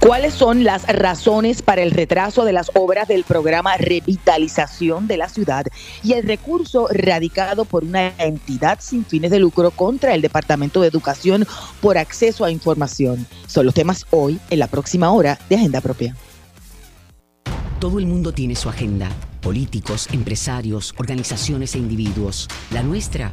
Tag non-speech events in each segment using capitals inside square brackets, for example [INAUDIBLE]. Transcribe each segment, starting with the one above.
¿Cuáles son las razones para el retraso de las obras del programa Revitalización de la Ciudad y el recurso radicado por una entidad sin fines de lucro contra el Departamento de Educación por acceso a información? Son los temas hoy en la próxima hora de Agenda Propia. Todo el mundo tiene su agenda. Políticos, empresarios, organizaciones e individuos. La nuestra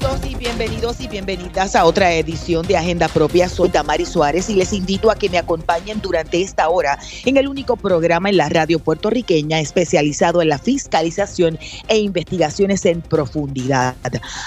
y bienvenidos y bienvenidas a otra edición de Agenda Propia. Soy Damari Suárez y les invito a que me acompañen durante esta hora en el único programa en la radio puertorriqueña especializado en la fiscalización e investigaciones en profundidad.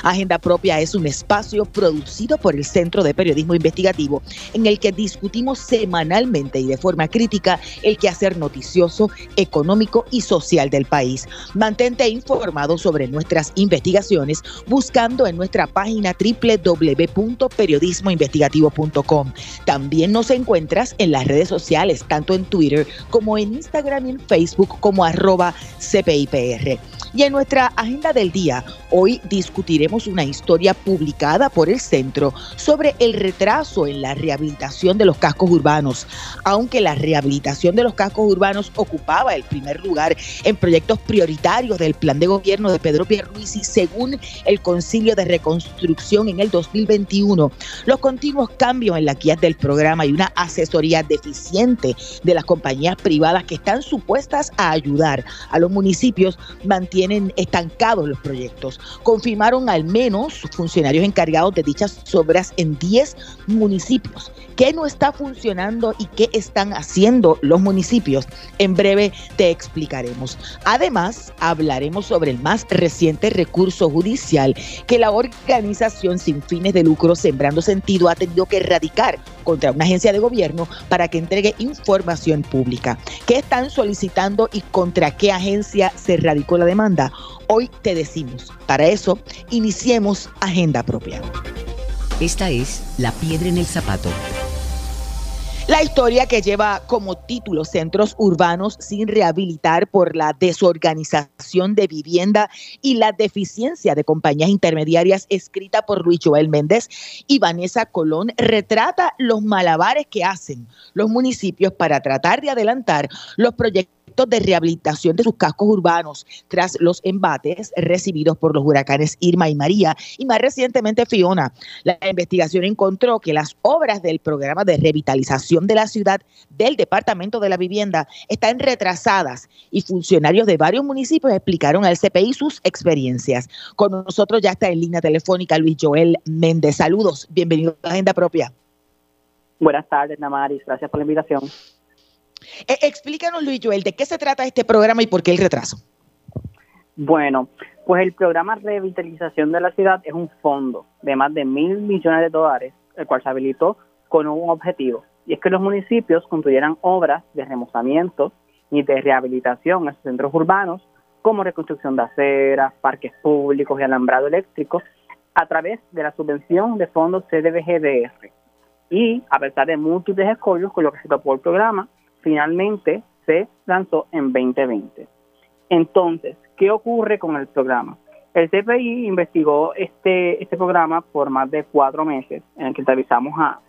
Agenda Propia es un espacio producido por el Centro de Periodismo Investigativo en el que discutimos semanalmente y de forma crítica el quehacer noticioso, económico y social del país. Mantente informado sobre nuestras investigaciones buscando en nuestra página www.periodismoinvestigativo.com. También nos encuentras en las redes sociales, tanto en Twitter como en Instagram y en Facebook como arroba CPIPR. Y en nuestra agenda del día, hoy discutiremos una historia publicada por el centro sobre el retraso en la rehabilitación de los cascos urbanos. Aunque la rehabilitación de los cascos urbanos ocupaba el primer lugar en proyectos prioritarios del plan de gobierno de Pedro Pierluisi, según el Concilio de Reconstrucción en el 2021, los continuos cambios en la guía del programa y una asesoría deficiente de las compañías privadas que están supuestas a ayudar a los municipios mantienen tienen estancados los proyectos. Confirmaron al menos funcionarios encargados de dichas obras en 10 municipios. ¿Qué no está funcionando y qué están haciendo los municipios? En breve te explicaremos. Además, hablaremos sobre el más reciente recurso judicial que la organización sin fines de lucro Sembrando Sentido ha tenido que erradicar contra una agencia de gobierno para que entregue información pública. ¿Qué están solicitando y contra qué agencia se radicó la demanda? Hoy te decimos. Para eso, iniciemos agenda propia. Esta es La Piedra en el Zapato. La historia que lleva como título Centros Urbanos sin rehabilitar por la desorganización de vivienda y la deficiencia de compañías intermediarias, escrita por Luis Joel Méndez y Vanessa Colón, retrata los malabares que hacen los municipios para tratar de adelantar los proyectos de rehabilitación de sus cascos urbanos tras los embates recibidos por los huracanes Irma y María y más recientemente Fiona. La investigación encontró que las obras del programa de revitalización de la ciudad del Departamento de la Vivienda están retrasadas y funcionarios de varios municipios explicaron al CPI sus experiencias. Con nosotros ya está en línea telefónica Luis Joel Méndez. Saludos, bienvenido a Agenda Propia. Buenas tardes, Namaris. Gracias por la invitación. Eh, explícanos, Luis Joel, ¿de qué se trata este programa y por qué el retraso? Bueno, pues el programa Revitalización de la Ciudad es un fondo de más de mil millones de dólares, el cual se habilitó con un objetivo, y es que los municipios construyeran obras de remozamiento y de rehabilitación en sus centros urbanos, como reconstrucción de aceras, parques públicos y alambrado eléctrico, a través de la subvención de fondos CDBGDR. Y a pesar de múltiples escollos con lo que se topó el programa, finalmente se lanzó en 2020. Entonces, ¿qué ocurre con el programa? El CPI investigó este, este programa por más de cuatro meses, en el que entrevistamos a,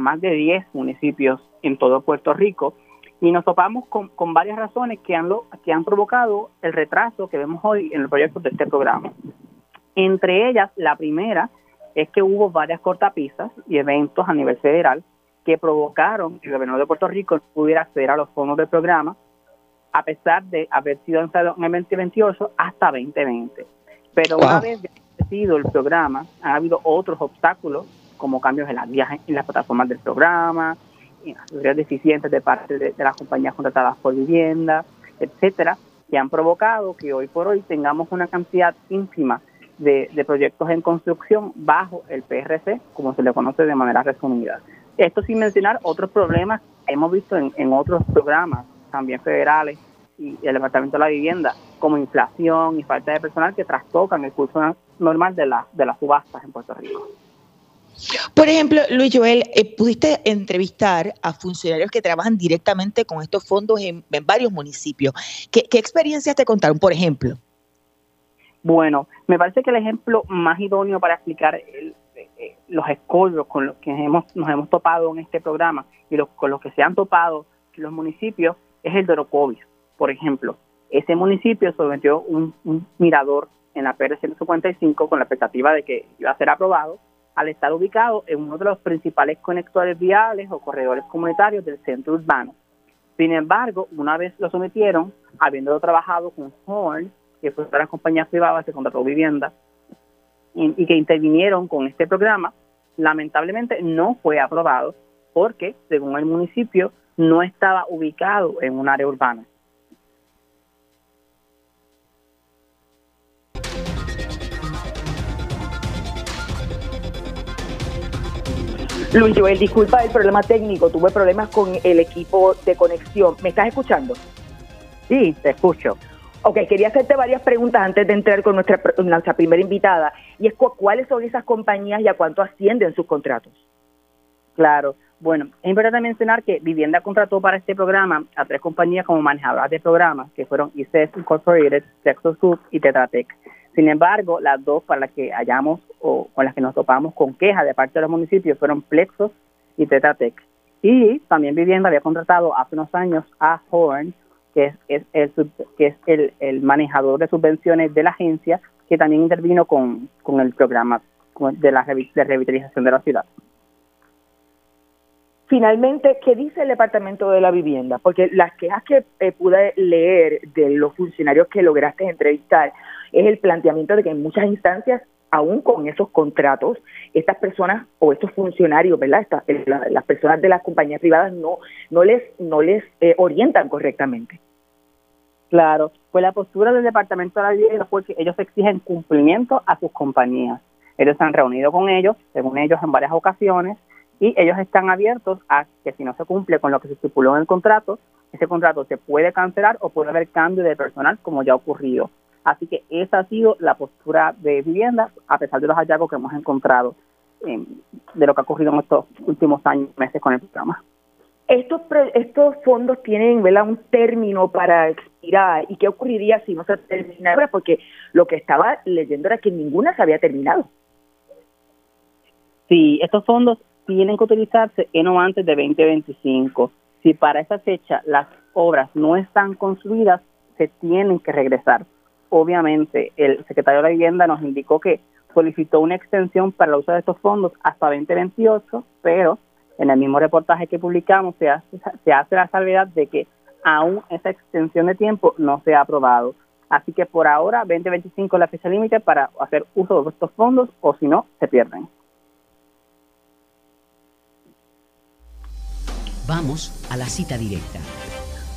más de 10 municipios en todo Puerto Rico y nos topamos con, con varias razones que han, lo, que han provocado el retraso que vemos hoy en el proyecto de este programa. Entre ellas, la primera es que hubo varias cortapisas y eventos a nivel federal que provocaron que el gobierno de Puerto Rico no pudiera acceder a los fondos del programa, a pesar de haber sido lanzado en el 2028 hasta 2020. Pero una vez establecido el programa, han habido otros obstáculos, como cambios en las en las plataformas del programa, en las deficientes de parte de, las compañías contratadas por vivienda, etcétera, que han provocado que hoy por hoy tengamos una cantidad ínfima de, de, proyectos en construcción bajo el PRC, como se le conoce de manera resumida. Esto sin mencionar otros problemas que hemos visto en, otros programas, también federales y el Departamento de la Vivienda, como inflación y falta de personal que trastocan el curso normal de, la, de las subastas en Puerto Rico. Por ejemplo, Luis Joel, eh, pudiste entrevistar a funcionarios que trabajan directamente con estos fondos en, varios municipios. ¿Qué, ¿Qué, experiencias te contaron, por ejemplo? Bueno, me parece que el ejemplo más idóneo para explicar eh, los escollos con los que hemos, nos hemos topado en este programa y los, con los que se han topado los municipios es el de Orocovis, por ejemplo. Ese municipio sometió un, mirador en la PR 155 con la expectativa de que iba a ser aprobado al estar ubicado en uno de los principales conectores viales o corredores comunitarios del centro urbano. Sin embargo, una vez lo sometieron, habiendo trabajado con Horn, que fue una las compañías que contrató vivienda, y, que intervinieron con este programa, lamentablemente no fue aprobado porque, según el municipio, no estaba ubicado en un área urbana. Luis Joel, disculpa el problema técnico, tuve problemas con el equipo de conexión. ¿Me estás escuchando? Sí, te escucho. Ok, quería hacerte varias preguntas antes de entrar con nuestra, nuestra primera invitada, y es cuáles son esas compañías y a cuánto ascienden sus contratos. Claro, bueno, es importante mencionar que Vivienda contrató para este programa a tres compañías como manejadoras de programas, que fueron ICES Incorporated, Texas y Tetratec. Sin embargo, las dos para las que hallamos o con las que nos topamos con quejas de parte de los municipios fueron Plexos y Tetatec. Y también Vivienda había contratado hace unos años a Horn, que es, el, que es el, manejador de subvenciones de la agencia, que también intervino con, el programa de la de revitalización de la ciudad. Finalmente, ¿qué dice el Departamento de la Vivienda? Porque las quejas que eh, pude leer de los funcionarios que lograste entrevistar es el planteamiento de que en muchas instancias, aún con esos contratos, estas personas o estos funcionarios, ¿verdad? Eh, las personas de las compañías privadas no, no les, no les eh, orientan correctamente. Claro, pues la postura del Departamento de la Vivienda fue que ellos exigen cumplimiento a sus compañías. Ellos se han reunido con ellos, según ellos, en varias ocasiones, y ellos están abiertos a que si no se cumple con lo que se estipuló en el contrato, ese contrato se puede cancelar o puede haber cambio de personal, como ya ha ocurrido. Así que esa ha sido la postura de vivienda, a pesar de los hallazgos que hemos encontrado em, de lo que ha ocurrido en estos últimos años, meses con el programa. Estos, estos fondos tienen ¿verdad? un término para expirar y qué ocurriría si no se terminara, porque lo que estaba leyendo era que ninguna se había terminado. Sí, estos fondos tienen que utilizarse en o antes de 2025. Si para esa fecha las obras no están construidas, se tienen que regresar. Obviamente, el secretario de la Vivienda nos indicó que solicitó una extensión para el uso de estos fondos hasta 2028, pero en el mismo reportaje que publicamos se hace, se hace la salvedad de que aún esa extensión de tiempo no se ha aprobado. Así que por ahora 2025 es la fecha límite para hacer uso de estos fondos o si no, se pierden. Vamos a la cita directa.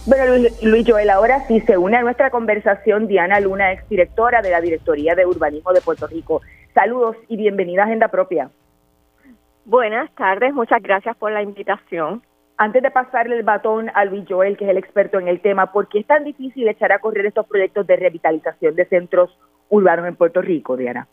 Bueno, Luis, Joel, ahora sí se une a nuestra conversación Diana Luna, exdirectora de la Directoría de Urbanismo de Puerto Rico. Saludos y bienvenida a Agenda Propia. Buenas tardes, muchas gracias por la invitación. Antes de pasarle el batón a Luis Joel, que es el experto en el tema, ¿por qué es tan difícil echar a correr estos proyectos de revitalización de centros urbanos en Puerto Rico, Diana?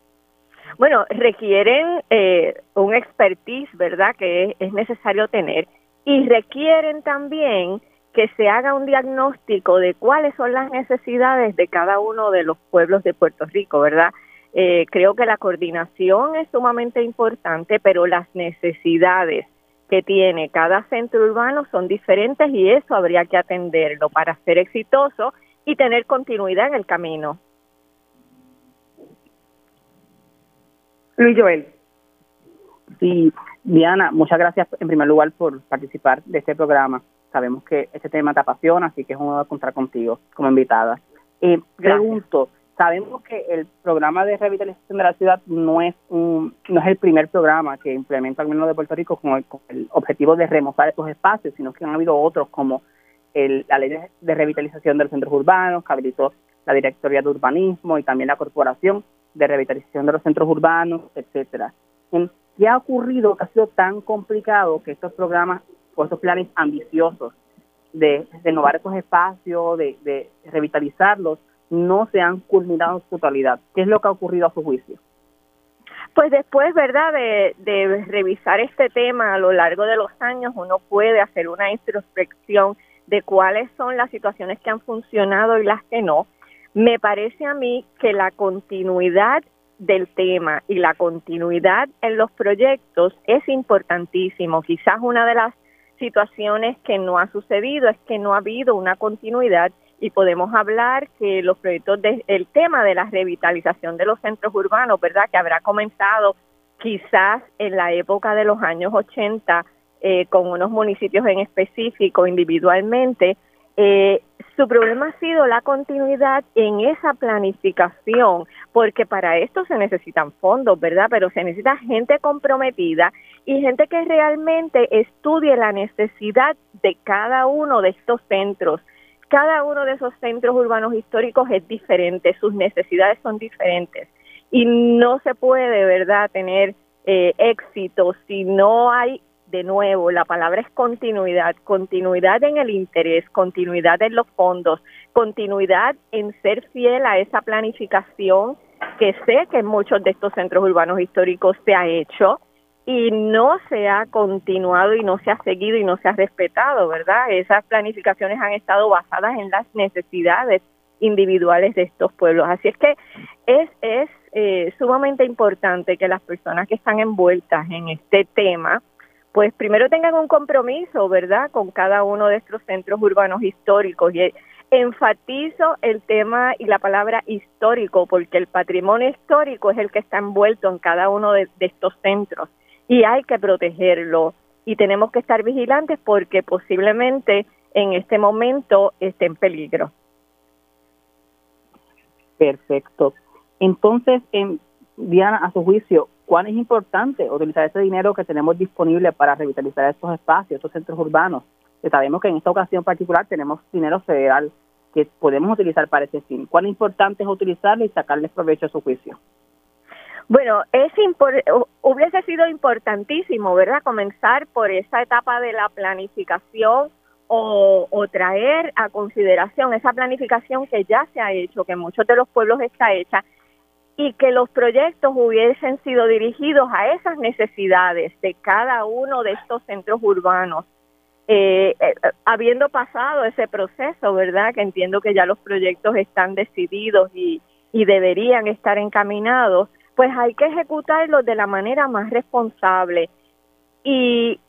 Bueno, requieren eh, un expertise, ¿verdad?, que es necesario tener y requieren también que se haga un diagnóstico de cuáles son las necesidades de cada uno de los pueblos de Puerto Rico, ¿verdad? Eh, creo que la coordinación es sumamente importante, pero las necesidades que tiene cada centro urbano son diferentes y eso habría que atenderlo para ser exitoso y tener continuidad en el camino. Luis Joel. Sí, Diana, muchas gracias en primer lugar por participar de este programa. Sabemos que este tema te apasiona, así que es un honor contar contigo como invitada. Eh, pregunto, sabemos que el programa de revitalización de la ciudad no es un, no es el primer programa que implementa el gobierno de Puerto Rico con el, objetivo de remozar estos espacios, sino que han habido otros como el, la ley de, revitalización de los centros urbanos, que habilitó la Directoría de Urbanismo y también la Corporación de Revitalización de los Centros Urbanos, etcétera. ¿Qué ha ocurrido que ha sido tan complicado que estos programas o estos planes ambiciosos de renovar estos espacios, de, revitalizarlos, no se han culminado en su totalidad? ¿Qué es lo que ha ocurrido a su juicio? Pues después, ¿verdad?, de, de, revisar este tema a lo largo de los años, uno puede hacer una introspección de cuáles son las situaciones que han funcionado y las que no. Me parece a mí que la continuidad del tema y la continuidad en los proyectos es importantísimo. Quizás una de las situaciones que no ha sucedido es que no ha habido una continuidad y podemos hablar que los proyectos del tema de la revitalización de los centros urbanos, ¿verdad? Que habrá comenzado quizás en la época de los años 80 eh, con unos municipios en específico individualmente, eh, su problema ha sido la continuidad en esa planificación, porque para esto se necesitan fondos, ¿verdad? Pero se necesita gente comprometida y gente que realmente estudie la necesidad de cada uno de estos centros. Cada uno de esos centros urbanos históricos es diferente, sus necesidades son diferentes y no se puede, ¿verdad?, tener eh, éxito si no hay de nuevo, la palabra es continuidad, continuidad en el interés, continuidad en los fondos, continuidad en ser fiel a esa planificación que sé que en muchos de estos centros urbanos históricos se ha hecho y no se ha continuado y no se ha seguido y no se ha respetado, ¿verdad? Esas planificaciones han estado basadas en las necesidades individuales de estos pueblos. Así es que es, es eh, sumamente importante que las personas que están envueltas en este tema, pues primero tengan un compromiso, ¿verdad?, con cada uno de estos centros urbanos históricos. Y enfatizo el tema y la palabra histórico, porque el patrimonio histórico es el que está envuelto en cada uno de, estos centros y hay que protegerlo. Y tenemos que estar vigilantes porque posiblemente en este momento esté en peligro. Perfecto. Entonces, en, Diana, a su juicio, cuán es importante utilizar ese dinero que tenemos disponible para revitalizar estos espacios, estos centros urbanos. Sabemos que en esta ocasión particular tenemos dinero federal que podemos utilizar para ese fin. ¿Cuán importante es utilizarlo y sacarles provecho a su juicio? Bueno, es hubiese sido importantísimo, ¿verdad? Comenzar por esa etapa de la planificación o, o, traer a consideración esa planificación que ya se ha hecho, que en muchos de los pueblos está hecha, y que los proyectos hubiesen sido dirigidos a esas necesidades de cada uno de estos centros urbanos. Eh, eh, habiendo pasado ese proceso, ¿verdad? Que entiendo que ya los proyectos están decididos y, y deberían estar encaminados, pues hay que ejecutarlos de la manera más responsable y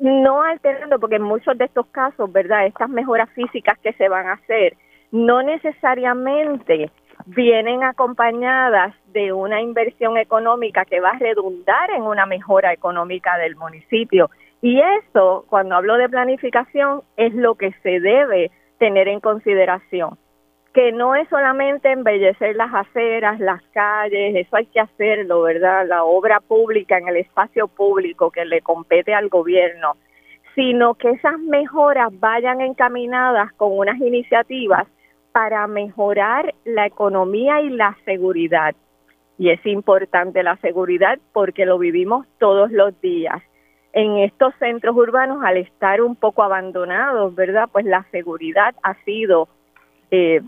no alterando, porque en muchos de estos casos, ¿verdad? Estas mejoras físicas que se van a hacer, no necesariamente vienen acompañadas de una inversión económica que va a redundar en una mejora económica del municipio. Y eso, cuando hablo de planificación, es lo que se debe tener en consideración, que no es solamente embellecer las aceras, las calles, eso hay que hacerlo, ¿verdad? La obra pública en el espacio público que le compete al gobierno, sino que esas mejoras vayan encaminadas con unas iniciativas para mejorar la economía y la seguridad. Y es importante la seguridad porque lo vivimos todos los días. En estos centros urbanos, al estar un poco abandonados, ¿verdad? Pues la seguridad ha sido eh,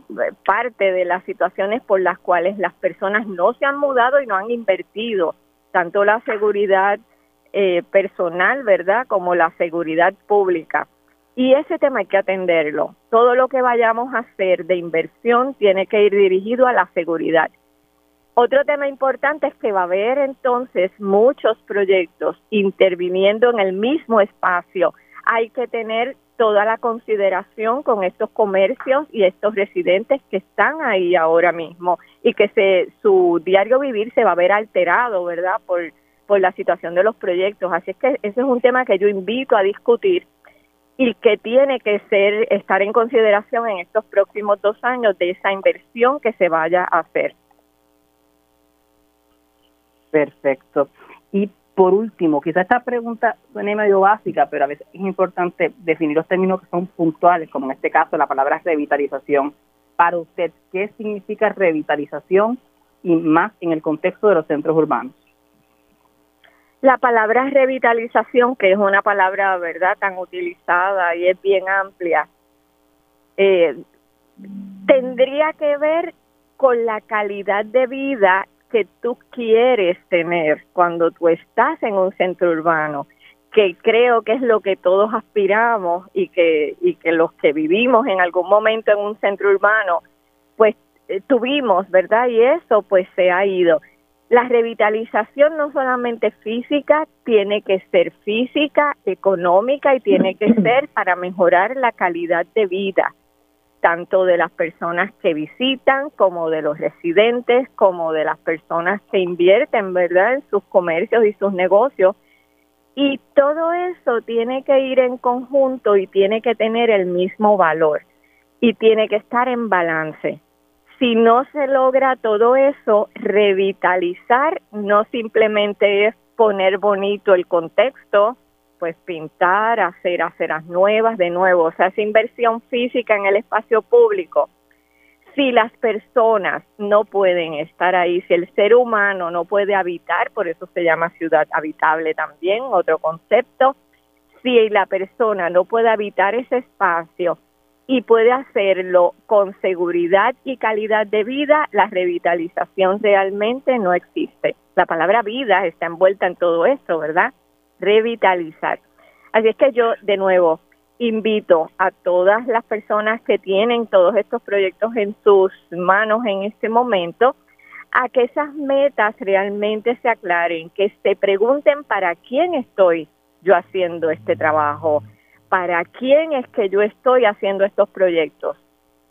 parte de las situaciones por las cuales las personas no se han mudado y no han invertido tanto la seguridad eh, personal, ¿verdad? Como la seguridad pública. Y ese tema hay que atenderlo. Todo lo que vayamos a hacer de inversión tiene que ir dirigido a la seguridad. Otro tema importante es que va a haber entonces muchos proyectos interviniendo en el mismo espacio. Hay que tener toda la consideración con estos comercios y estos residentes que están ahí ahora mismo y que se, su diario vivir se va a ver alterado, ¿verdad? Por, la situación de los proyectos. Así es que ese es un tema que yo invito a discutir y que tiene que ser estar en consideración en estos próximos dos años de esa inversión que se vaya a hacer. Perfecto. Y por último, quizá esta pregunta suene medio básica, pero a veces es importante definir los términos que son puntuales, como en este caso la palabra revitalización. Para usted, ¿qué significa revitalización y más en el contexto de los centros urbanos? La palabra revitalización, que es una palabra, ¿verdad?, tan utilizada y es bien amplia, eh, tendría que ver con la calidad de vida que tú quieres tener cuando tú estás en un centro urbano, que creo que es lo que todos aspiramos y que, y que los que vivimos en algún momento en un centro urbano, pues tuvimos, ¿verdad? Y eso pues se ha ido. La revitalización no solamente física, tiene que ser física, económica y tiene que [CLEARS THROAT] ser para mejorar la calidad de vida, tanto de las personas que visitan como de los residentes, como de las personas que invierten, ¿verdad?, en sus comercios y sus negocios. Y todo eso tiene que ir en conjunto y tiene que tener el mismo valor y tiene que estar en balance si no se logra todo eso, revitalizar no simplemente es poner bonito el contexto, pues pintar, hacer aceras nuevas de nuevo, o sea, esa inversión física en el espacio público. Si las personas no pueden estar ahí, si el ser humano no puede habitar, por eso se llama ciudad habitable también, otro concepto, si la persona no puede habitar ese espacio, y puede hacerlo con seguridad y calidad de vida, la revitalización realmente no existe. La palabra vida está envuelta en todo esto, ¿verdad? Revitalizar. Así es que yo, de nuevo, invito a todas las personas que tienen todos estos proyectos en sus manos en este momento a que esas metas realmente se aclaren, que se pregunten para quién estoy yo haciendo este trabajo, ¿para quién es que yo estoy haciendo estos proyectos?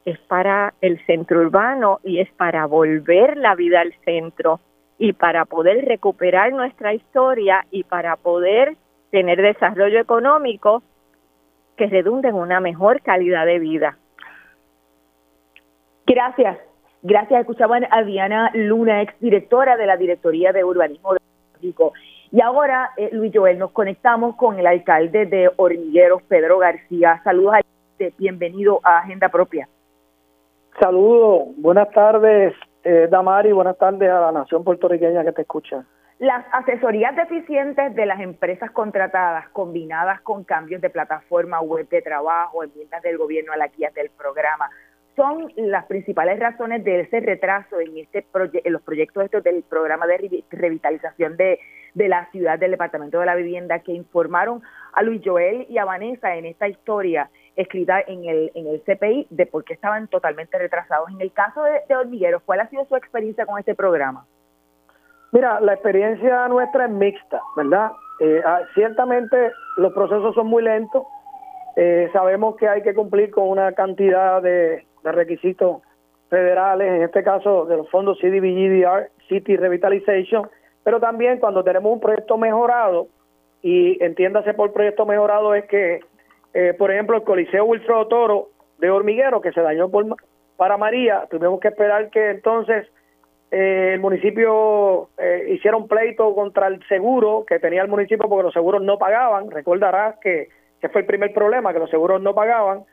Es para el centro urbano y es para volver la vida al centro y para poder recuperar nuestra historia y para poder tener desarrollo económico que redunde en una mejor calidad de vida. Gracias. Gracias. Escuchaban a Diana Luna, ex directora de la Directoría de Urbanismo de México. Y ahora, eh, Luis Joel, nos conectamos con el alcalde de Hormigueros, Pedro García. Saludos, alcalde. bienvenido a Agenda Propia. Saludos, buenas tardes, eh, Damari, buenas tardes a la nación puertorriqueña que te escucha. Las asesorías deficientes de las empresas contratadas, combinadas con cambios de plataforma web de trabajo, enmiendas del gobierno a la guía del programa, son las principales razones de ese retraso en este en los proyectos estos del programa de revitalización de, de la ciudad del Departamento de la Vivienda que informaron a Luis Joel y a Vanessa en esta historia escrita en el, en el CPI de por qué estaban totalmente retrasados. En el caso de, de Hormigueros, ¿cuál ha sido su experiencia con este programa? Mira, la experiencia nuestra es mixta, ¿verdad? Eh, ah, ciertamente los procesos son muy lentos. Eh, sabemos que hay que cumplir con una cantidad de, de requisitos federales, en este caso de los fondos CDBGDR, City Revitalization, pero también cuando tenemos un proyecto mejorado, y entiéndase por proyecto mejorado es que, eh, por ejemplo, el Coliseo Wilfredo Toro de Hormiguero, que se dañó por, para María, tuvimos que esperar que entonces eh, el municipio eh, hiciera un pleito contra el seguro que tenía el municipio porque los seguros no pagaban. Recordarás que, que fue el primer problema, que los seguros no pagaban.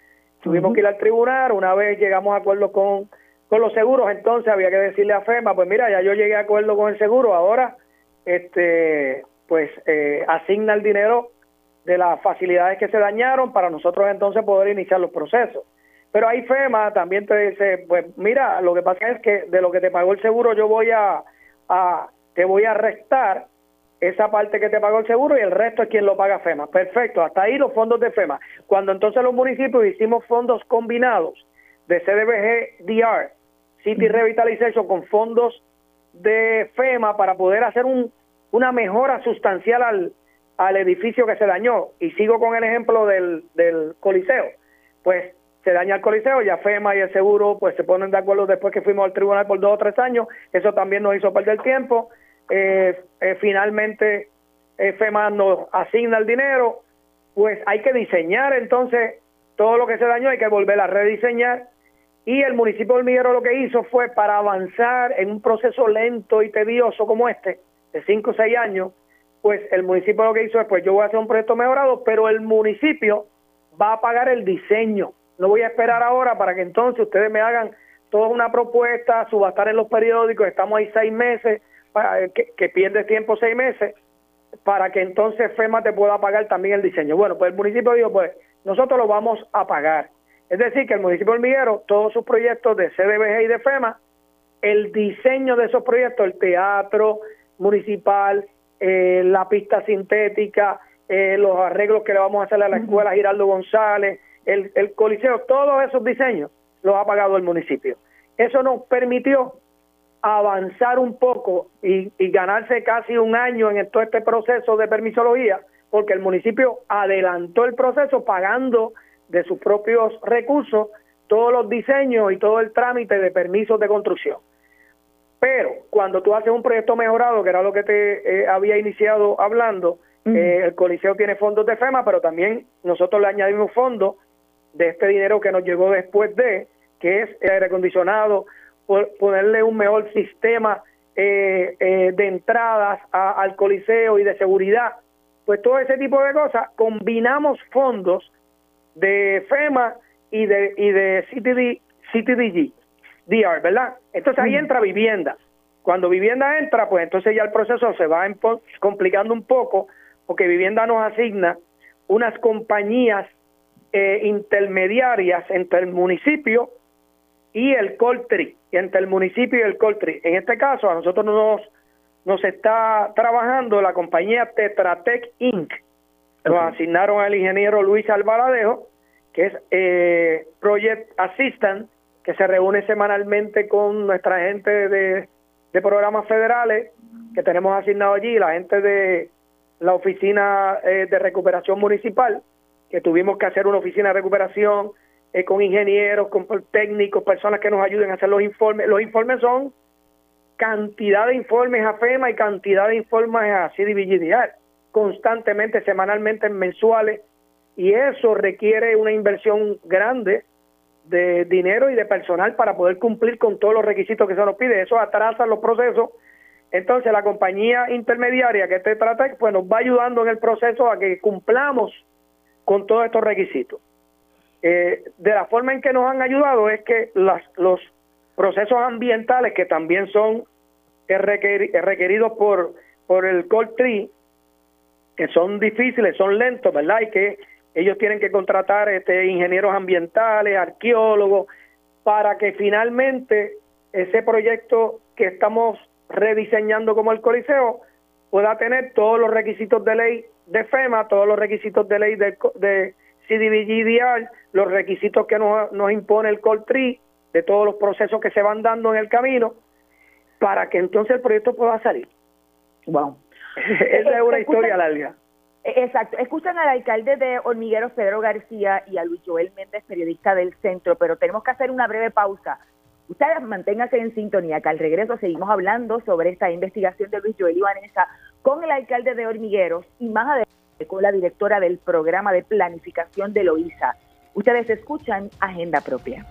Tuvimos que ir al tribunal, una vez llegamos a acuerdo con, con los seguros, entonces había que decirle a FEMA, pues mira, ya yo llegué a acuerdo con el seguro, ahora este pues eh, asigna el dinero de las facilidades que se dañaron para nosotros entonces poder iniciar los procesos. Pero ahí FEMA también te dice, pues mira, lo que pasa es que de lo que te pagó el seguro yo voy a, a te voy a restar esa parte que te pagó el seguro y el resto es quien lo paga FEMA. Perfecto, hasta ahí los fondos de FEMA. Cuando entonces los municipios hicimos fondos combinados de CDBG DR, City Revitalization, con fondos de FEMA para poder hacer un, una mejora sustancial al, al edificio que se dañó. Y sigo con el ejemplo del, del Coliseo. Pues se daña el Coliseo, ya FEMA y el seguro pues se ponen de acuerdo después que fuimos al tribunal por dos o tres años. Eso también nos hizo perder tiempo eh, eh, finalmente eh, FEMA nos asigna el dinero, pues hay que diseñar entonces todo lo que se dañó, hay que volver a rediseñar. Y el municipio de Hormiguero lo que hizo fue para avanzar en un proceso lento y tedioso como este, de 5 o 6 años, pues el municipio lo que hizo es, pues yo voy a hacer un proyecto mejorado, pero el municipio va a pagar el diseño. No voy a esperar ahora para que entonces ustedes me hagan toda una propuesta, subastar en los periódicos, estamos ahí seis meses, eh, que, pierdes tiempo seis meses para que entonces FEMA te pueda pagar también el diseño. Bueno, pues el municipio dijo, pues nosotros lo vamos a pagar. Es decir, que el municipio de Hormiguero, todos sus proyectos de CDBG y de FEMA, el diseño de esos proyectos, el teatro municipal, eh, la pista sintética, eh, los arreglos que le vamos a hacer a la escuela Giraldo González, el, el coliseo, todos esos diseños los ha pagado el municipio. Eso nos permitió avanzar un poco y, ganarse casi un año en todo este proceso de permisología, porque el municipio adelantó el proceso pagando de sus propios recursos todos los diseños y todo el trámite de permisos de construcción. Pero cuando tú haces un proyecto mejorado, que era lo que te eh, había iniciado hablando, eh, el Coliseo tiene fondos de FEMA, pero también nosotros le añadimos fondos de este dinero que nos llegó después de, que es el aire acondicionado, ponerle un mejor sistema eh, de entradas al Coliseo y de seguridad. Pues todo ese tipo de cosas, combinamos fondos de FEMA y de, y de CTD, CTDG, DR, ¿verdad? Entonces ahí entra vivienda. Cuando vivienda entra, pues entonces ya el proceso se va complicando un poco, porque vivienda nos asigna unas compañías eh, intermediarias entre el municipio y el Coltri, entre el municipio y el Coltri. En este caso, a nosotros nos, nos está trabajando la compañía Tetratec Inc. Nos asignaron al ingeniero Luis Alvaradejo, que es eh, Project Assistant, que se reúne semanalmente con nuestra gente de, programas federales que tenemos asignado allí, la gente de la Oficina eh, de Recuperación Municipal, que tuvimos que hacer una oficina de recuperación eh, con ingenieros, con técnicos, personas que nos ayuden a hacer los informes. Los informes son cantidad de informes a FEMA y cantidad de informes a CDBGDR, constantemente, semanalmente, mensuales, y eso requiere una inversión grande de dinero y de personal para poder cumplir con todos los requisitos que se nos pide. Eso atrasa los procesos. Entonces la compañía intermediaria que te trata, pues nos va ayudando en el proceso a que cumplamos con todos estos requisitos. Eh, de la forma en que nos han ayudado es que las, los procesos ambientales que también son requeridos por, por el Tree, que son difíciles, son lentos, ¿verdad? Y que ellos tienen que contratar este, ingenieros ambientales, arqueólogos, para que finalmente ese proyecto que estamos rediseñando como el Coliseo pueda tener todos los requisitos de ley de FEMA, todos los requisitos de ley de, de CDBGDR, los requisitos que nos, nos impone el COLTRI, de todos los procesos que se van dando en el camino, para que entonces el proyecto pueda salir. Wow. [LAUGHS] Esa es una historia larga. E-, exacto. Escuchan al alcalde de Hormigueros, Pedro García, y a Luis Joel Méndez, periodista del centro, pero tenemos que hacer una breve pausa. Ustedes manténganse en sintonía, que al regreso seguimos hablando sobre esta investigación de Luis Joel y con el alcalde de Hormigueros y más adelante con la directora del programa de planificación de Loíza. Ustedes escuchan Agenda Propia.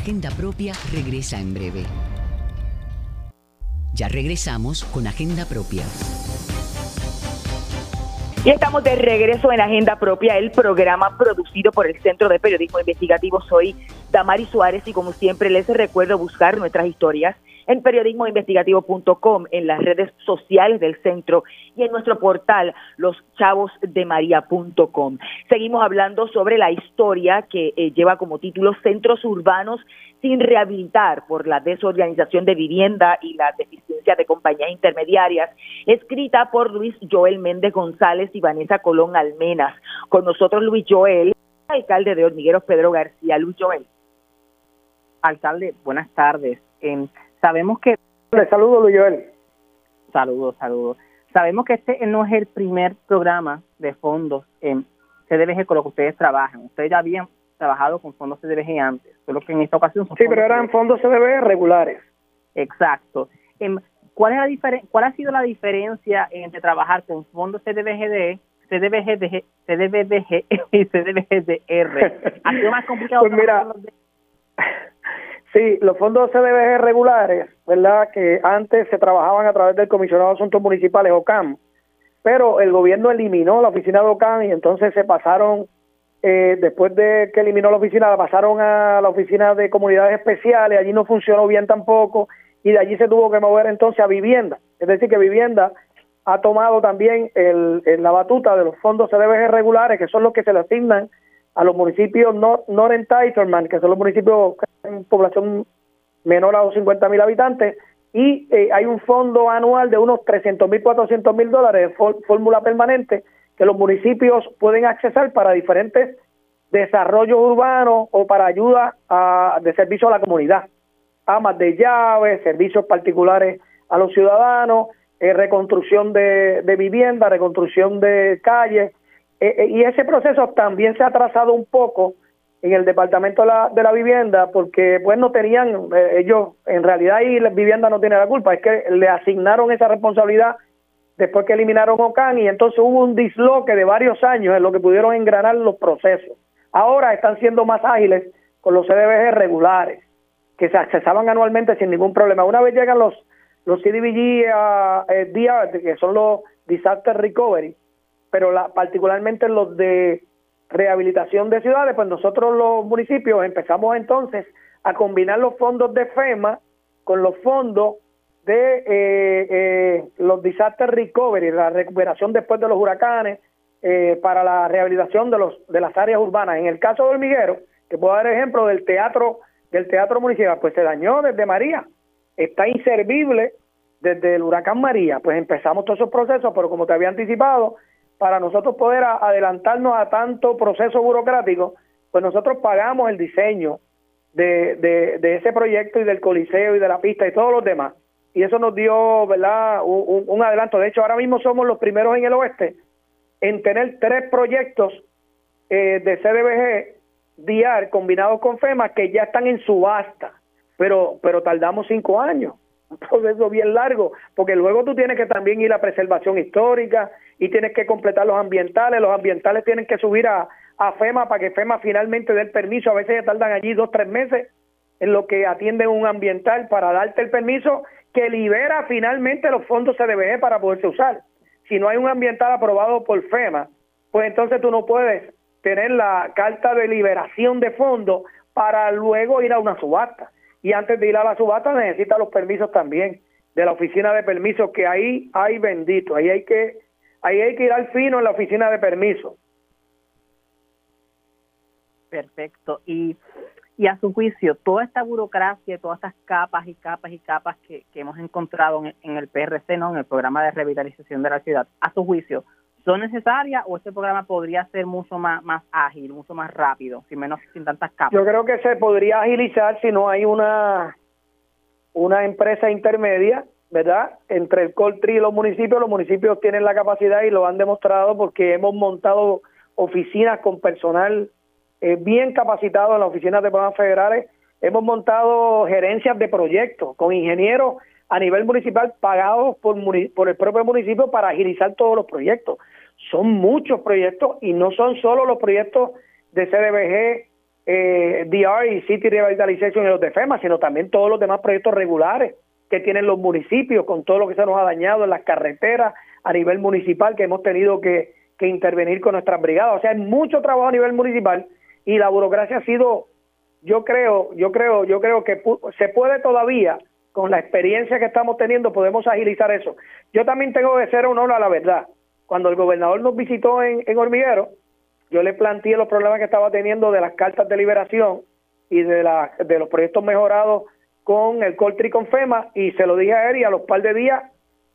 Agenda Propia regresa en breve. Ya regresamos con Agenda Propia. Y estamos de regreso en Agenda Propia, el programa producido por el Centro de Periodismo Investigativo. Soy Damari Suárez y como siempre les recuerdo buscar nuestras historias en periodismoinvestigativo.com, en las redes sociales del centro y en nuestro portal loschavosdemaria.com. Seguimos hablando sobre la historia que eh, lleva como título Centros Urbanos sin rehabilitar por la desorganización de vivienda y la deficiencia de compañías intermediarias, escrita por Luis Joel Méndez González y Vanessa Colón Almenas. Con nosotros Luis Joel, alcalde de Hormigueros Pedro García. Luis Joel. Alcalde, buenas tardes. Sabemos que... Le saludo, Luis Joel. Saludos, saludos. Sabemos que este no es el primer programa de fondos en CDBG con lo que ustedes trabajan. Ustedes ya habían trabajado con fondos CDBG antes, solo que en esta ocasión Sí, pero eran fondos CDBG regulares. Exacto. Em, ¿Cuál, es la? ¿Cuál ha sido la diferencia entre trabajar con fondos CDBGD, CDBG, CDBG [LAUGHS] y CDBGDR? ¿Ha sido más complicado? Pues mira, Sí, los fondos CDBG regulares, ¿verdad? Que antes se trabajaban a través del Comisionado de Asuntos Municipales, OCAM, pero el gobierno eliminó la oficina de OCAM y entonces se pasaron, eh, después de que eliminó la oficina, la pasaron a la oficina de comunidades especiales, allí no funcionó bien tampoco y de allí se tuvo que mover entonces a vivienda. Es decir, que vivienda ha tomado también el, la batuta de los fondos CDBG regulares, que son los que se le asignan a los municipios no, no entitlement, que son los municipios con población menor a los 50 mil habitantes, y eh, hay un fondo anual de unos 300 mil, 400 mil dólares, fórmula permanente, que los municipios pueden accesar para diferentes desarrollos urbanos o para ayuda a, de servicio a la comunidad. Amas de llaves, servicios particulares a los ciudadanos, eh, reconstrucción de, de vivienda, reconstrucción de calles. Eh, eh, y ese proceso también se ha atrasado un poco en el departamento de la, de la vivienda porque pues no tenían ellos en realidad ahí la vivienda no tiene la culpa. Es que le asignaron esa responsabilidad después que eliminaron OCAN y entonces hubo un disloque de varios años en lo que pudieron engranar los procesos. Ahora están siendo más ágiles con los CDBG regulares que se accesaban anualmente sin ningún problema. Una vez llegan los los CDBG uh, que son los Disaster Recovery, pero la, particularmente los de rehabilitación de ciudades, pues nosotros los municipios empezamos entonces a combinar los fondos de FEMA con los fondos de eh, eh, los Disaster Recovery, la recuperación después de los huracanes, eh, para la rehabilitación de los de las áreas urbanas. En el caso de Hormiguero, que puedo dar ejemplo del teatro del teatro municipal, pues se dañó desde María está inservible desde el huracán María. Pues empezamos todos esos procesos, pero como te había anticipado, para nosotros poder adelantarnos a tanto proceso burocrático, pues nosotros pagamos el diseño de, de, ese proyecto y del coliseo y de la pista y todos los demás. Y eso nos dio, ¿verdad?, un, adelanto. De hecho, ahora mismo somos los primeros en el oeste en tener tres proyectos eh, de CDBG DIAR combinados con FEMA que ya están en subasta pero, pero tardamos cinco años, un proceso bien largo, porque luego tú tienes que también ir a preservación histórica y tienes que completar los ambientales, los ambientales tienen que subir a, a FEMA para que FEMA finalmente dé el permiso, a veces ya tardan allí dos, tres meses en lo que atienden un ambiental para darte el permiso que libera finalmente los fondos CDBG para poderse usar. Si no hay un ambiental aprobado por FEMA, pues entonces tú no puedes tener la carta de liberación de fondos para luego ir a una subasta y antes de ir a la subasta necesita los permisos también de la oficina de permisos que ahí hay bendito, ahí hay que ahí hay que ir al fino en la oficina de permisos. Perfecto. Y, y a su juicio, toda esta burocracia, todas estas capas y capas y capas que, que hemos encontrado en, en el PRC, ¿no? en el programa de revitalización de la ciudad, a su juicio, son necesarias o este programa podría ser mucho más, más ágil, mucho más rápido, sin menos sin tantas capas? Yo creo que se podría agilizar si no hay una una empresa intermedia, ¿verdad? Entre el Coltri y los municipios, los municipios tienen la capacidad y lo han demostrado porque hemos montado oficinas con personal eh, bien capacitado en las oficinas de programas federales, hemos montado gerencias de proyectos con ingenieros a nivel municipal pagados por, por el propio municipio para agilizar todos los proyectos. Son muchos proyectos y no son solo los proyectos de CDBG, eh, DR y City Revitalization y los de FEMA, sino también todos los demás proyectos regulares que tienen los municipios con todo lo que se nos ha dañado en las carreteras a nivel municipal que hemos tenido que, que intervenir con nuestras brigadas. O sea, hay mucho trabajo a nivel municipal y la burocracia ha sido, yo creo, yo creo, yo creo que se puede todavía con la experiencia que estamos teniendo podemos agilizar eso. Yo también tengo que ser honor a la verdad. Cuando el gobernador nos visitó en, en Hormiguero, yo le planteé los problemas que estaba teniendo de las cartas de liberación y de, la, de los proyectos mejorados con el Coltri con FEMA y se lo dije a él y a los par de días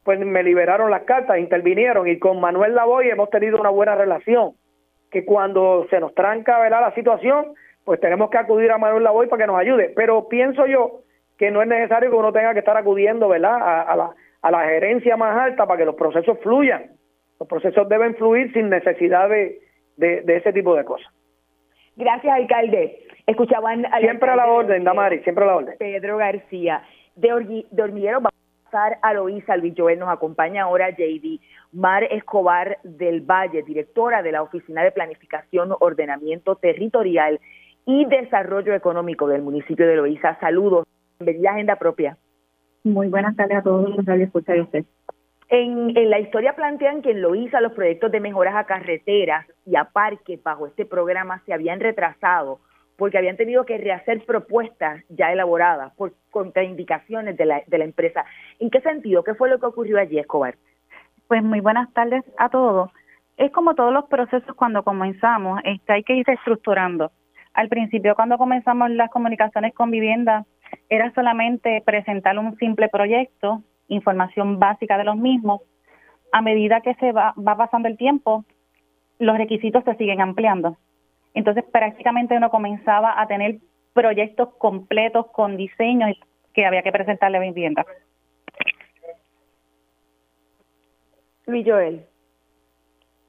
pues me liberaron las cartas, intervinieron y con Manuel Lavoy hemos tenido una buena relación, que cuando se nos tranca ¿verdad? la situación, pues tenemos que acudir a Manuel Lavoy para que nos ayude, pero pienso yo que no es necesario que uno tenga que estar acudiendo ¿verdad? A, la, a la gerencia más alta para que los procesos fluyan. Los procesos deben fluir sin necesidad de, de, ese tipo de cosas. Gracias, alcalde. Escuchaban Siempre a la orden, Damari, siempre a la orden. Pedro García. De, de Hormiguero vamos a pasar a Loíza Luis Joel. Nos acompaña ahora JD Mar Escobar del Valle, directora de la Oficina de Planificación, Ordenamiento Territorial y Desarrollo Económico del municipio de Loíza. Saludos. Bienvenida Agenda Propia. Muy buenas tardes a todos los que escuchan usted. En, la historia plantean que en Loíza los proyectos de mejoras a carreteras y a parques bajo este programa se habían retrasado porque habían tenido que rehacer propuestas ya elaboradas por contraindicaciones de la, de la empresa. ¿En qué sentido? ¿Qué fue lo que ocurrió allí, Escobar? Pues muy buenas tardes a todos. Es como todos los procesos cuando comenzamos, este, hay que ir reestructurando. Al principio, cuando comenzamos las comunicaciones con vivienda, era solamente presentar un simple proyecto, información básica de los mismos. A medida que se va, va pasando el tiempo, los requisitos se siguen ampliando. Entonces prácticamente uno comenzaba a tener proyectos completos con diseños que había que presentarle a vivienda. Luis Joel.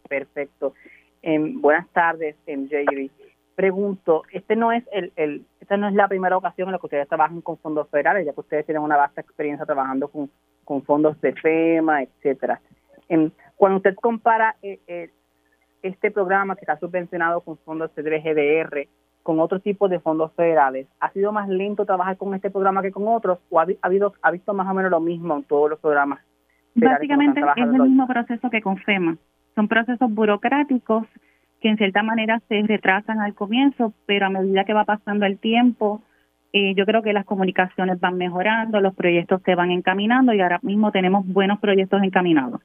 Perfecto. Em, buenas tardes, en em, Pregunto, este no es el, el, esta no es la primera ocasión en la que ustedes trabajan con fondos federales, ya que ustedes tienen una vasta experiencia trabajando con, con fondos de FEMA, etcétera. Cuando usted compara eh, eh, este programa que está subvencionado con fondos de GDR con otro tipo de fondos federales, ¿ha sido más lento trabajar con este programa que con otros o ha, habido, ha visto más o menos lo mismo en todos los programas? Básicamente es el mismo proceso que con FEMA. Son procesos burocráticos que en cierta manera se retrasan al comienzo, pero a medida que va pasando el tiempo, eh, yo creo que las comunicaciones van mejorando, los proyectos se van encaminando y ahora mismo tenemos buenos proyectos encaminados.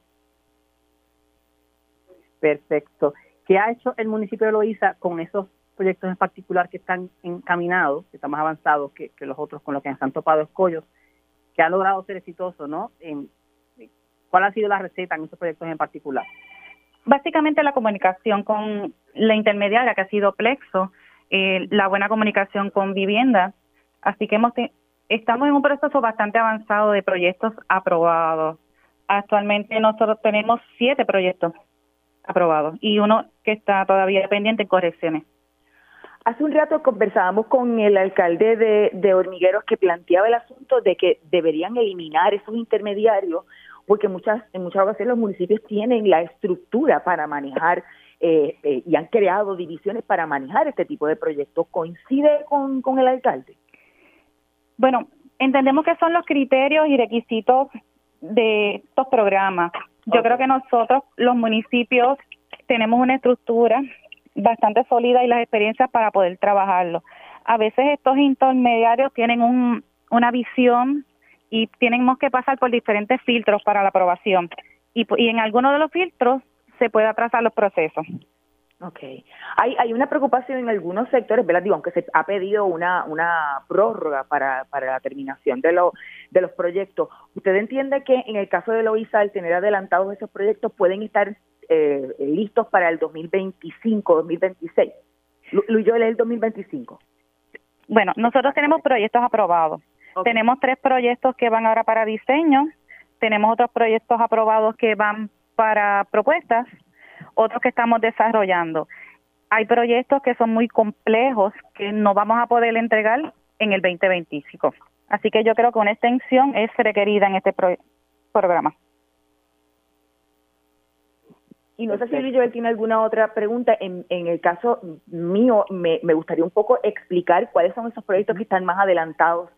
Perfecto. ¿Qué ha hecho el municipio de Loíza con esos proyectos en particular que están encaminados, que están más avanzados que, los otros con los que han topado escollos, que ha logrado ser exitoso, ¿no? ¿Cuál ha sido la receta en esos proyectos en particular? Básicamente la comunicación con la intermediaria, que ha sido Plexo, eh, la buena comunicación con vivienda. Así que hemos estamos en un proceso bastante avanzado de proyectos aprobados. Actualmente nosotros tenemos siete proyectos aprobado y uno que está todavía pendiente en correcciones. Hace un rato conversábamos con el alcalde de, de Hormigueros que planteaba el asunto de que deberían eliminar esos intermediarios porque muchas, en muchas ocasiones los municipios tienen la estructura para manejar eh, eh, y han creado divisiones para manejar este tipo de proyectos. ¿Coincide con, con el alcalde? Bueno, entendemos que son los criterios y requisitos de estos programas. Yo creo que nosotros, los municipios, tenemos una estructura bastante sólida y las experiencias para poder trabajarlo. A veces estos intermediarios tienen un, una visión y tenemos que pasar por diferentes filtros para la aprobación. Y, y en algunos de los filtros se puede atrasar los procesos. Ok. Hay, hay una preocupación en algunos sectores, ¿verdad? Digo, aunque se ha pedido una, una prórroga para, para la terminación de, lo, de los proyectos. ¿Usted entiende que en el caso de Loisa, al tener adelantados esos proyectos, pueden estar eh, listos para el 2025, 2026? Luis Joel es el 2025. Bueno, nosotros tenemos proyectos aprobados. Tenemos tres proyectos que van ahora para diseño. Tenemos otros proyectos aprobados que van para propuestas otros que estamos desarrollando. Hay proyectos que son muy complejos que no vamos a poder entregar en el 2025. Así que yo creo que una extensión es requerida en este programa. Y no sé si Luis Joel tiene alguna otra pregunta. En, en el caso mío, me, me gustaría un poco explicar cuáles son esos proyectos que están más adelantados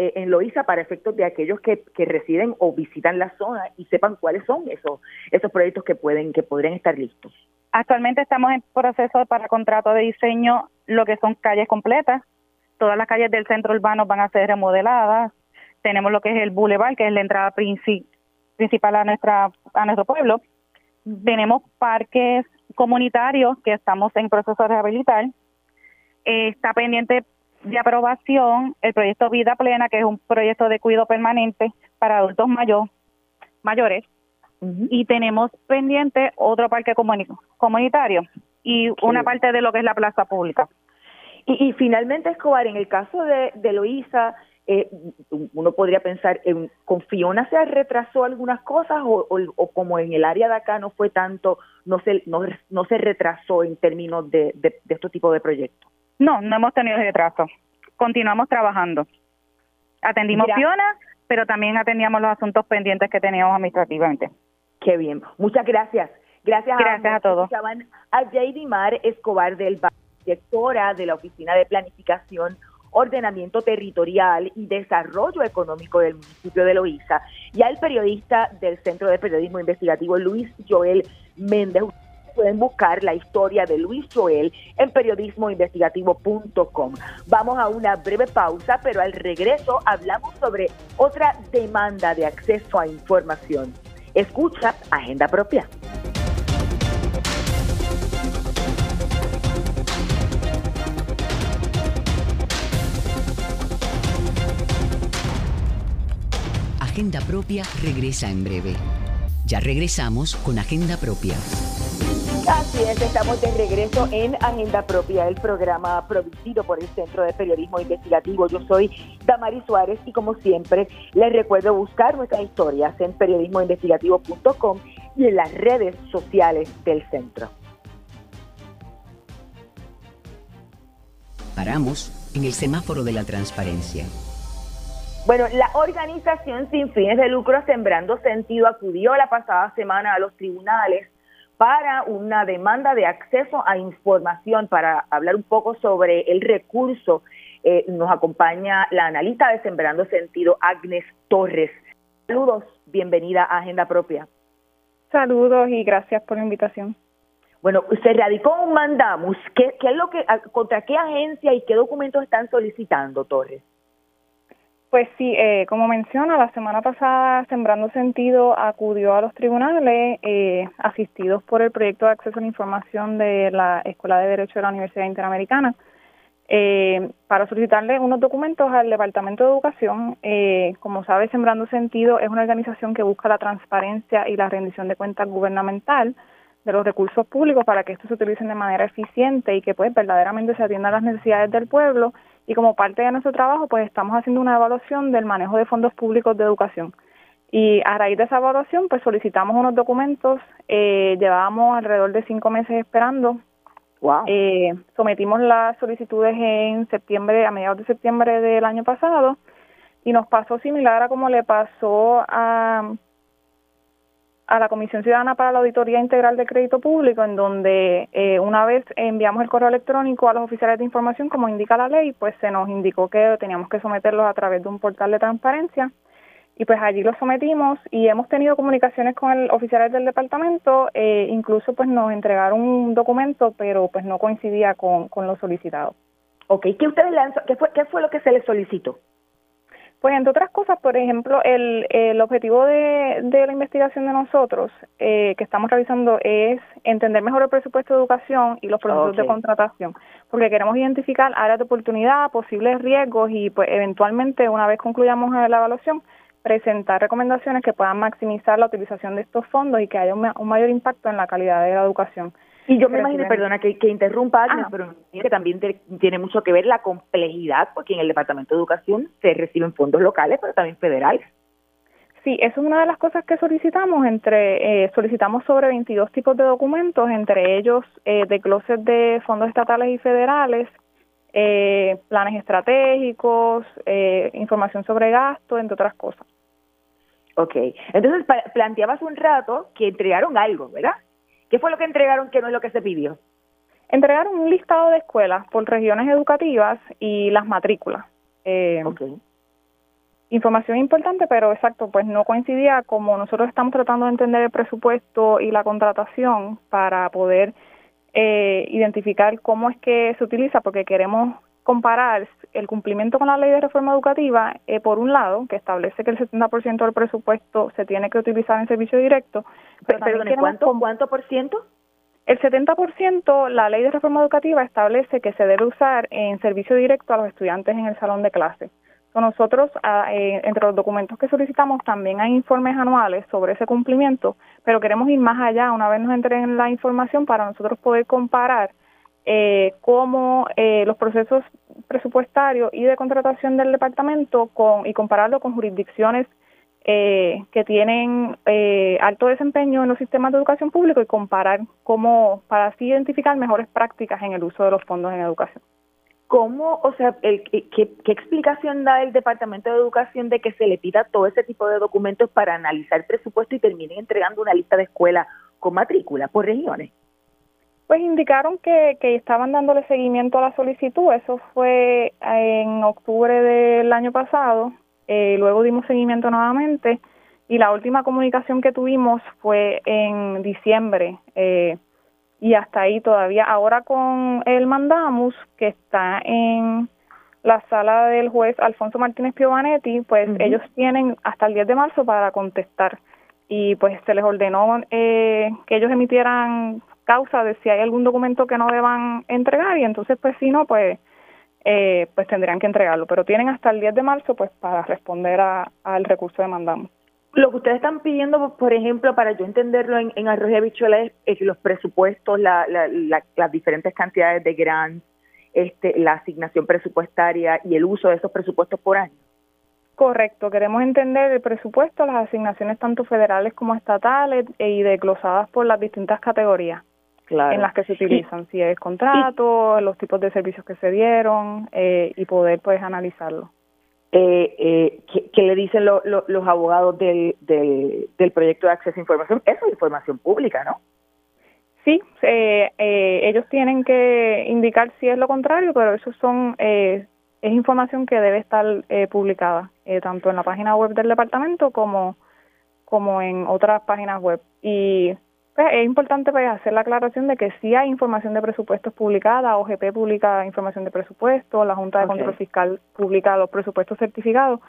eh, en Loíza para efectos de aquellos que, que residen o visitan la zona y sepan cuáles son esos esos proyectos que pueden que podrían estar listos. Actualmente estamos en proceso para contrato de diseño lo que son calles completas. Todas las calles del centro urbano van a ser remodeladas. Tenemos lo que es el boulevard, que es la entrada principal a nuestra a nuestro pueblo. Tenemos parques comunitarios que estamos en proceso de rehabilitar. Eh, está pendiente de aprobación el proyecto Vida Plena, que es un proyecto de cuidado permanente para adultos mayores. Y tenemos pendiente otro parque comunitario y una parte de lo que es la plaza pública. Y, finalmente, Escobar, en el caso de, de Loíza, eh, uno podría pensar, en, ¿con Fiona se retrasó algunas cosas o, o, como en el área de acá no fue tanto, no se, no, no se retrasó en términos de, de, de este tipo de proyectos? No, no hemos tenido retraso. Continuamos trabajando. Atendimos Fiona, pero también atendíamos los asuntos pendientes que teníamos administrativamente. Qué bien. Muchas gracias. Gracias, gracias a, todos. A J.D. Mar Escobar del directora de la Oficina de Planificación, Ordenamiento Territorial y Desarrollo Económico del municipio de Loíza, y al periodista del Centro de Periodismo Investigativo, Luis Joel Méndez pueden buscar la historia de Luis Joel en periodismoinvestigativo.com. Vamos a una breve pausa, pero al regreso hablamos sobre otra demanda de acceso a información. Escucha Agenda Propia. Agenda Propia regresa en breve. Ya regresamos con Agenda Propia. Así es, estamos de regreso en Agenda Propia, el programa producido por el Centro de Periodismo Investigativo. Yo soy Damari Suárez y como siempre les recuerdo buscar nuestras historias en periodismoinvestigativo.com y en las redes sociales del centro. Paramos en el semáforo de la transparencia. Bueno, la organización sin fines de lucro Sembrando Sentido acudió la pasada semana a los tribunales para una demanda de acceso a información. Para hablar un poco sobre el recurso, eh, nos acompaña la analista de Sembrando Sentido, Agnes Torres. Saludos, bienvenida a Agenda Propia. Saludos y gracias por la invitación. Bueno, se radicó un mandamus. ¿Qué, qué es lo que, contra qué agencia y qué documentos están solicitando, Torres? Pues sí, eh, como menciona, la semana pasada Sembrando Sentido acudió a los tribunales eh, asistidos por el proyecto de acceso a la información de la Escuela de Derecho de la Universidad Interamericana eh, para solicitarle unos documentos al Departamento de Educación. Eh, como sabe, Sembrando Sentido es una organización que busca la transparencia y la rendición de cuentas gubernamental de los recursos públicos para que estos se utilicen de manera eficiente y que pues verdaderamente se atiendan las necesidades del pueblo y como parte de nuestro trabajo pues estamos haciendo una evaluación del manejo de fondos públicos de educación y a raíz de esa evaluación pues solicitamos unos documentos eh, llevábamos alrededor de cinco meses esperando wow. eh, sometimos las solicitudes en septiembre a mediados de septiembre del año pasado y nos pasó similar a como le pasó a a la Comisión Ciudadana para la Auditoría Integral de Crédito Público, en donde eh, una vez enviamos el correo electrónico a los oficiales de información, como indica la ley, pues se nos indicó que teníamos que someterlos a través de un portal de transparencia. Y pues allí los sometimos y hemos tenido comunicaciones con el oficiales del departamento, eh, incluso pues nos entregaron un documento, pero pues no coincidía con, con lo solicitado. Ok, ¿qué ustedes le qué fue, qué fue lo que se les solicitó? Pues entre otras cosas, por ejemplo, el, el objetivo de, de la investigación de nosotros eh, que estamos realizando es entender mejor el presupuesto de educación y los procesos de contratación, porque queremos identificar áreas de oportunidad, posibles riesgos y pues eventualmente una vez concluyamos la evaluación, presentar recomendaciones que puedan maximizar la utilización de estos fondos y que haya un, un mayor impacto en la calidad de la educación. Y yo me imagino, perdona que, que interrumpa, Agnes, ah. pero que también te, tiene mucho que ver la complejidad, porque en el Departamento de Educación se reciben fondos locales, pero también federales. Sí, eso es una de las cosas que solicitamos. Entre eh, solicitamos sobre 22 tipos de documentos, entre ellos eh, desgloses de fondos estatales y federales, eh, planes estratégicos, eh, información sobre gasto, entre otras cosas. Ok, entonces planteabas un rato que entregaron algo, ¿verdad? ¿Qué fue lo que entregaron que no es lo que se pidió? Entregaron un listado de escuelas por regiones educativas y las matrículas. Eh, Información importante, pero exacto, pues no coincidía como nosotros estamos tratando de entender el presupuesto y la contratación para poder eh, identificar cómo es que se utiliza, porque queremos comparar el cumplimiento con la ley de reforma educativa, eh, por un lado, que establece que el 70% del presupuesto se tiene que utilizar en servicio directo. Pero, ¿cuánto, ¿cuánto por ciento? El 70%, la ley de reforma educativa establece que se debe usar en servicio directo a los estudiantes en el salón de clase. nosotros, ah, eh, entre los documentos que solicitamos, también hay informes anuales sobre ese cumplimiento, pero queremos ir más allá una vez nos entreguen la información para nosotros poder comparar eh, cómo eh, los procesos presupuestarios y de contratación del departamento con, y compararlo con jurisdicciones eh, que tienen eh, alto desempeño en los sistemas de educación público y comparar cómo, para así identificar mejores prácticas en el uso de los fondos en educación. ¿Cómo, o sea, el, qué, qué explicación da el Departamento de Educación de que se le pida todo ese tipo de documentos para analizar presupuesto y terminen entregando una lista de escuelas con matrícula por regiones? Pues indicaron que, que estaban dándole seguimiento a la solicitud, eso fue en octubre del año pasado, eh, luego dimos seguimiento nuevamente. Y la última comunicación que tuvimos fue en diciembre. Eh, y hasta ahí todavía. Ahora con el mandamus que está en la sala del juez Alfonso Martínez Piovanetti, pues ellos tienen hasta el 10 de marzo para contestar. Y pues se les ordenó eh, que ellos emitieran causa de si hay algún documento que no deban entregar y entonces pues si no pues eh, pues tendrían que entregarlo. Pero tienen hasta el 10 de marzo pues para responder al recurso de mandamos. Lo que ustedes están pidiendo, por ejemplo, para yo entenderlo en, en Arroyo de es, los presupuestos, la, las diferentes cantidades de grants, este, la asignación presupuestaria y el uso de esos presupuestos por año. Correcto, queremos entender el presupuesto, las asignaciones tanto federales como estatales y desglosadas por las distintas categorías en las que se utilizan, si es contrato, los tipos de servicios que se dieron eh, y poder pues analizarlo. Eh, eh, ¿qué, le dicen los abogados del, del, del proyecto de acceso a información? Eso es información pública, ¿no? Sí, eh, ellos tienen que indicar si es lo contrario, pero eso son es información que debe estar publicada tanto en la página web del departamento como como en otras páginas web y pues, es importante pues, hacer la aclaración de que sí hay información de presupuestos publicada, OGP publica información de presupuestos, la Junta de Control Fiscal publica los presupuestos certificados,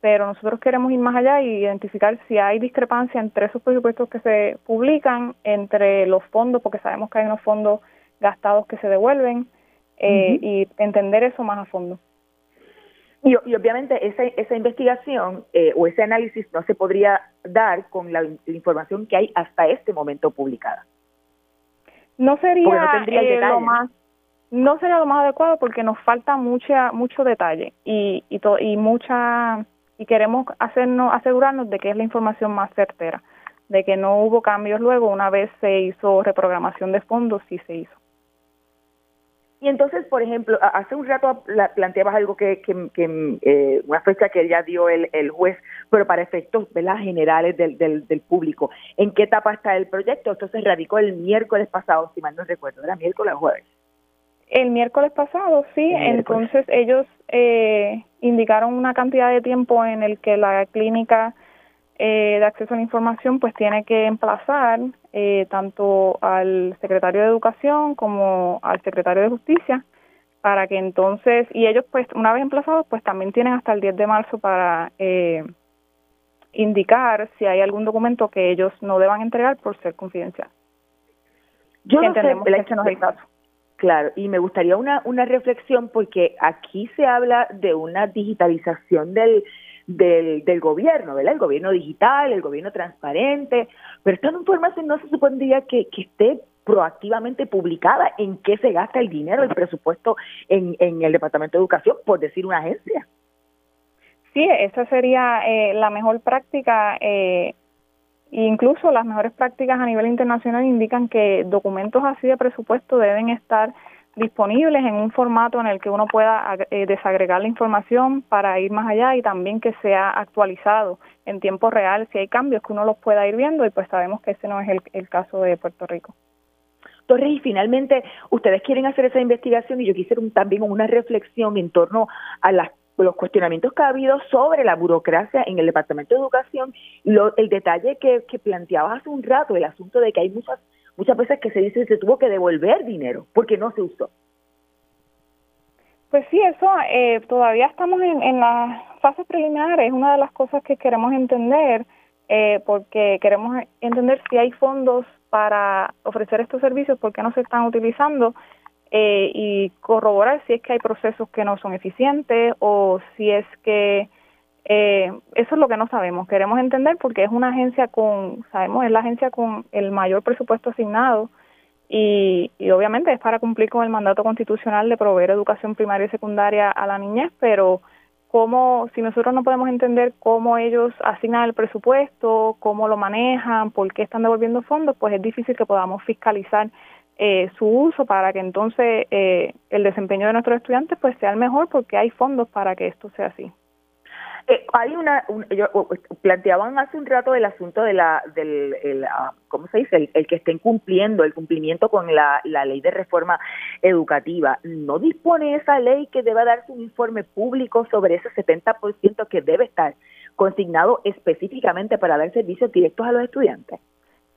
pero nosotros queremos ir más allá y identificar si hay discrepancia entre esos presupuestos que se publican, entre los fondos, porque sabemos que hay unos fondos gastados que se devuelven, eh, y entender eso más a fondo. Y, obviamente esa, esa investigación eh, o ese análisis no se podría dar con la, información que hay hasta este momento publicada. No sería eh, lo más no sería lo más adecuado porque nos falta mucha mucho detalle y y, y mucha y queremos hacernos asegurarnos de que es la información más certera, de que no hubo cambios luego una vez se hizo reprogramación de fondos, sí se hizo. Y entonces, por ejemplo, hace un rato planteabas algo que, que, eh, una fecha que ya dio el, el juez, pero para efectos ¿verdad? generales del, del, del, público. ¿En qué etapa está el proyecto? Esto se radicó el miércoles pasado, si mal no recuerdo, ¿era miércoles o jueves? El miércoles pasado, sí. Entonces ellos eh, indicaron una cantidad de tiempo en el que la clínica eh, de acceso a la información pues tiene que emplazar eh, tanto al secretario de Educación como al secretario de Justicia para que entonces, y ellos pues una vez emplazados pues también tienen hasta el 10 de marzo para eh, indicar si hay algún documento que ellos no deban entregar por ser confidencial. Yo no sé, que no es el caso. Claro, y me gustaría una, una reflexión porque aquí se habla de una digitalización del, del, del gobierno, ¿verdad? El gobierno digital, el gobierno transparente, pero esta información no se supondría que, que esté proactivamente publicada en qué se gasta el dinero, el presupuesto en, en el Departamento de Educación, por decir una agencia. Sí, esa sería eh, la mejor práctica. Eh, incluso las mejores prácticas a nivel internacional indican que documentos así de presupuesto deben estar disponibles en un formato en el que uno pueda eh, desagregar la información para ir más allá y también que sea actualizado en tiempo real si hay cambios que uno los pueda ir viendo y pues sabemos que ese no es el, caso de Puerto Rico. Torres, y finalmente ustedes quieren hacer esa investigación y yo quisiera también una reflexión en torno a las los cuestionamientos que ha habido sobre la burocracia en el Departamento de Educación y el detalle que, que planteabas hace un rato, el asunto de que hay muchas muchas veces que se dice se tuvo que devolver dinero porque no se usó. Pues sí, eso eh, todavía estamos en, en las fases preliminares, es una de las cosas que queremos entender, eh, porque queremos entender si hay fondos para ofrecer estos servicios, por qué no se están utilizando eh, y corroborar si es que hay procesos que no son eficientes o si es que eh, eso es lo que no sabemos. Queremos entender porque es una agencia con, sabemos, es la agencia con el mayor presupuesto asignado y, y obviamente es para cumplir con el mandato constitucional de proveer educación primaria y secundaria a la niñez, pero cómo, si nosotros no podemos entender cómo ellos asignan el presupuesto, cómo lo manejan, por qué están devolviendo fondos, pues es difícil que podamos fiscalizar eh, su uso para que entonces eh, el desempeño de nuestros estudiantes pues sea el mejor porque hay fondos para que esto sea así. Eh, hay una, planteaban hace un rato el asunto de la, del, el, ah, ¿cómo se dice? El, que estén cumpliendo, el cumplimiento con la, ley de reforma educativa. ¿No dispone esa ley que deba darse un informe público sobre ese 70% que debe estar consignado específicamente para dar servicios directos a los estudiantes?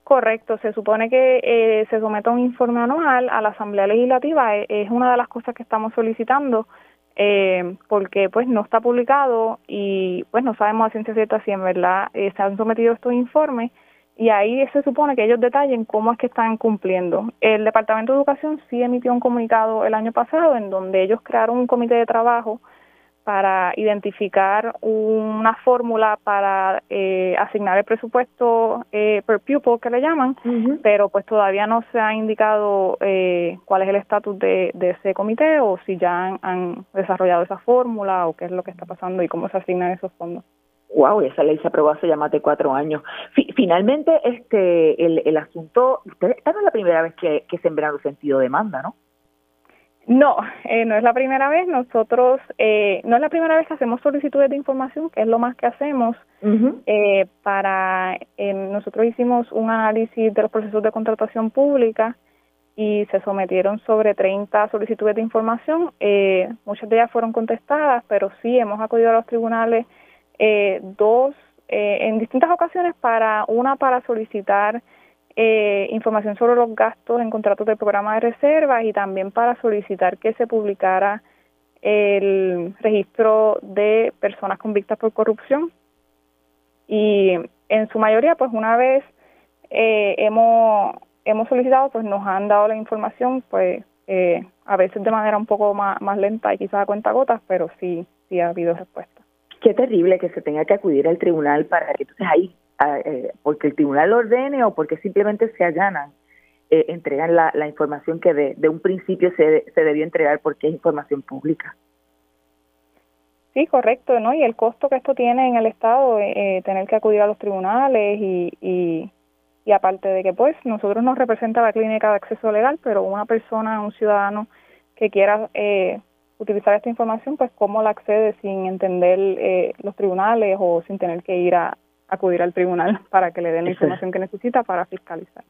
Correcto, se supone que eh, se someta un informe anual a la Asamblea Legislativa, es una de las cosas que estamos solicitando eh, porque pues no está publicado y pues no sabemos a ciencia cierta si en verdad eh, se han sometido estos informes y ahí se supone que ellos detallen cómo es que están cumpliendo. El Departamento de Educación sí emitió un comunicado el año pasado en donde ellos crearon un comité de trabajo para identificar una fórmula para eh, asignar el presupuesto eh, per pupil que le llaman, pero pues todavía no se ha indicado eh, cuál es el estatus de, ese comité o si ya han, desarrollado esa fórmula o qué es lo que está pasando y cómo se asignan esos fondos. Wow, esa ley se aprobó hace ya más de cuatro años. finalmente, este, el, el asunto, ustedes, esta no es la primera vez que, que sembraron sentido de demanda, ¿no? No, eh, no es la primera vez. Nosotros, eh, no es la primera vez que hacemos solicitudes de información, que es lo más que hacemos. eh, para, nosotros hicimos un análisis de los procesos de contratación pública y se sometieron sobre 30 solicitudes de información. Eh, muchas de ellas fueron contestadas, pero sí hemos acudido a los tribunales eh, dos eh, en distintas ocasiones para una para solicitar eh, información sobre los gastos en contratos del programa de reservas y también para solicitar que se publicara el registro de personas convictas por corrupción. Y en su mayoría, pues una vez eh, hemos, hemos solicitado, pues nos han dado la información, pues eh, a veces de manera un poco más, más lenta y quizás a cuenta gotas, pero sí, sí ha habido respuesta. Qué terrible que se tenga que acudir al tribunal para que entonces ahí eh, porque el tribunal lo ordene o porque simplemente se allanan, eh, entregan la, la, información que de, un principio se, se, debió entregar porque es información pública. Sí, correcto, ¿no? Y el costo que esto tiene en el Estado, eh, eh, tener que acudir a los tribunales y, y, y aparte de que, pues, nosotros nos representa la clínica de acceso legal, pero una persona, un ciudadano que quiera eh, utilizar esta información, pues, ¿cómo la accede sin entender eh, los tribunales o sin tener que ir a, acudir al tribunal [LAUGHS] para que le den la información que necesita para fiscalizar.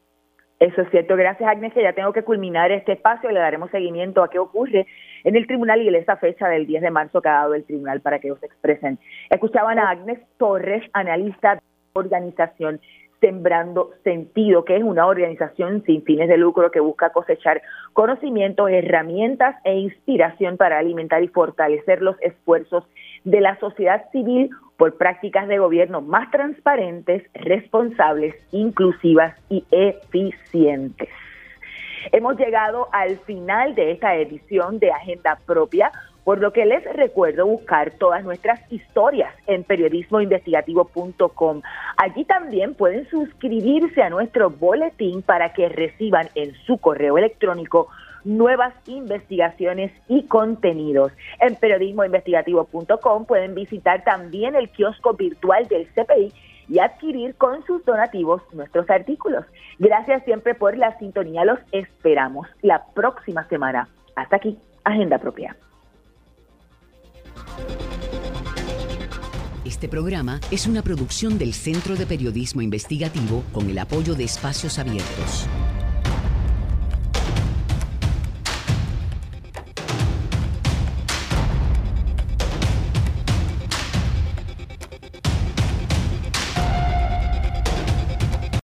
Eso es cierto. Gracias, Agnes, que ya tengo que culminar este espacio. Le daremos seguimiento a qué ocurre en el tribunal y en esa fecha del 10 de marzo que ha dado el tribunal para que os expresen. Escuchaban a Agnes Torres, analista de organización Sembrando Sentido, que es una organización sin fines de lucro que busca cosechar conocimientos, herramientas e inspiración para alimentar y fortalecer los esfuerzos de la sociedad civil por prácticas de gobierno más transparentes, responsables, inclusivas y eficientes. Hemos llegado al final de esta edición de Agenda Propia por lo que les recuerdo buscar todas nuestras historias en periodismoinvestigativo.com. Allí también pueden suscribirse a nuestro boletín para que reciban en su correo electrónico nuevas investigaciones y contenidos. En periodismoinvestigativo.com pueden visitar también el kiosco virtual del CPI y adquirir con sus donativos nuestros artículos. Gracias siempre por la sintonía. Los esperamos la próxima semana. Hasta aquí, Agenda Propia. Este programa es una producción del Centro de Periodismo Investigativo con el apoyo de Espacios Abiertos.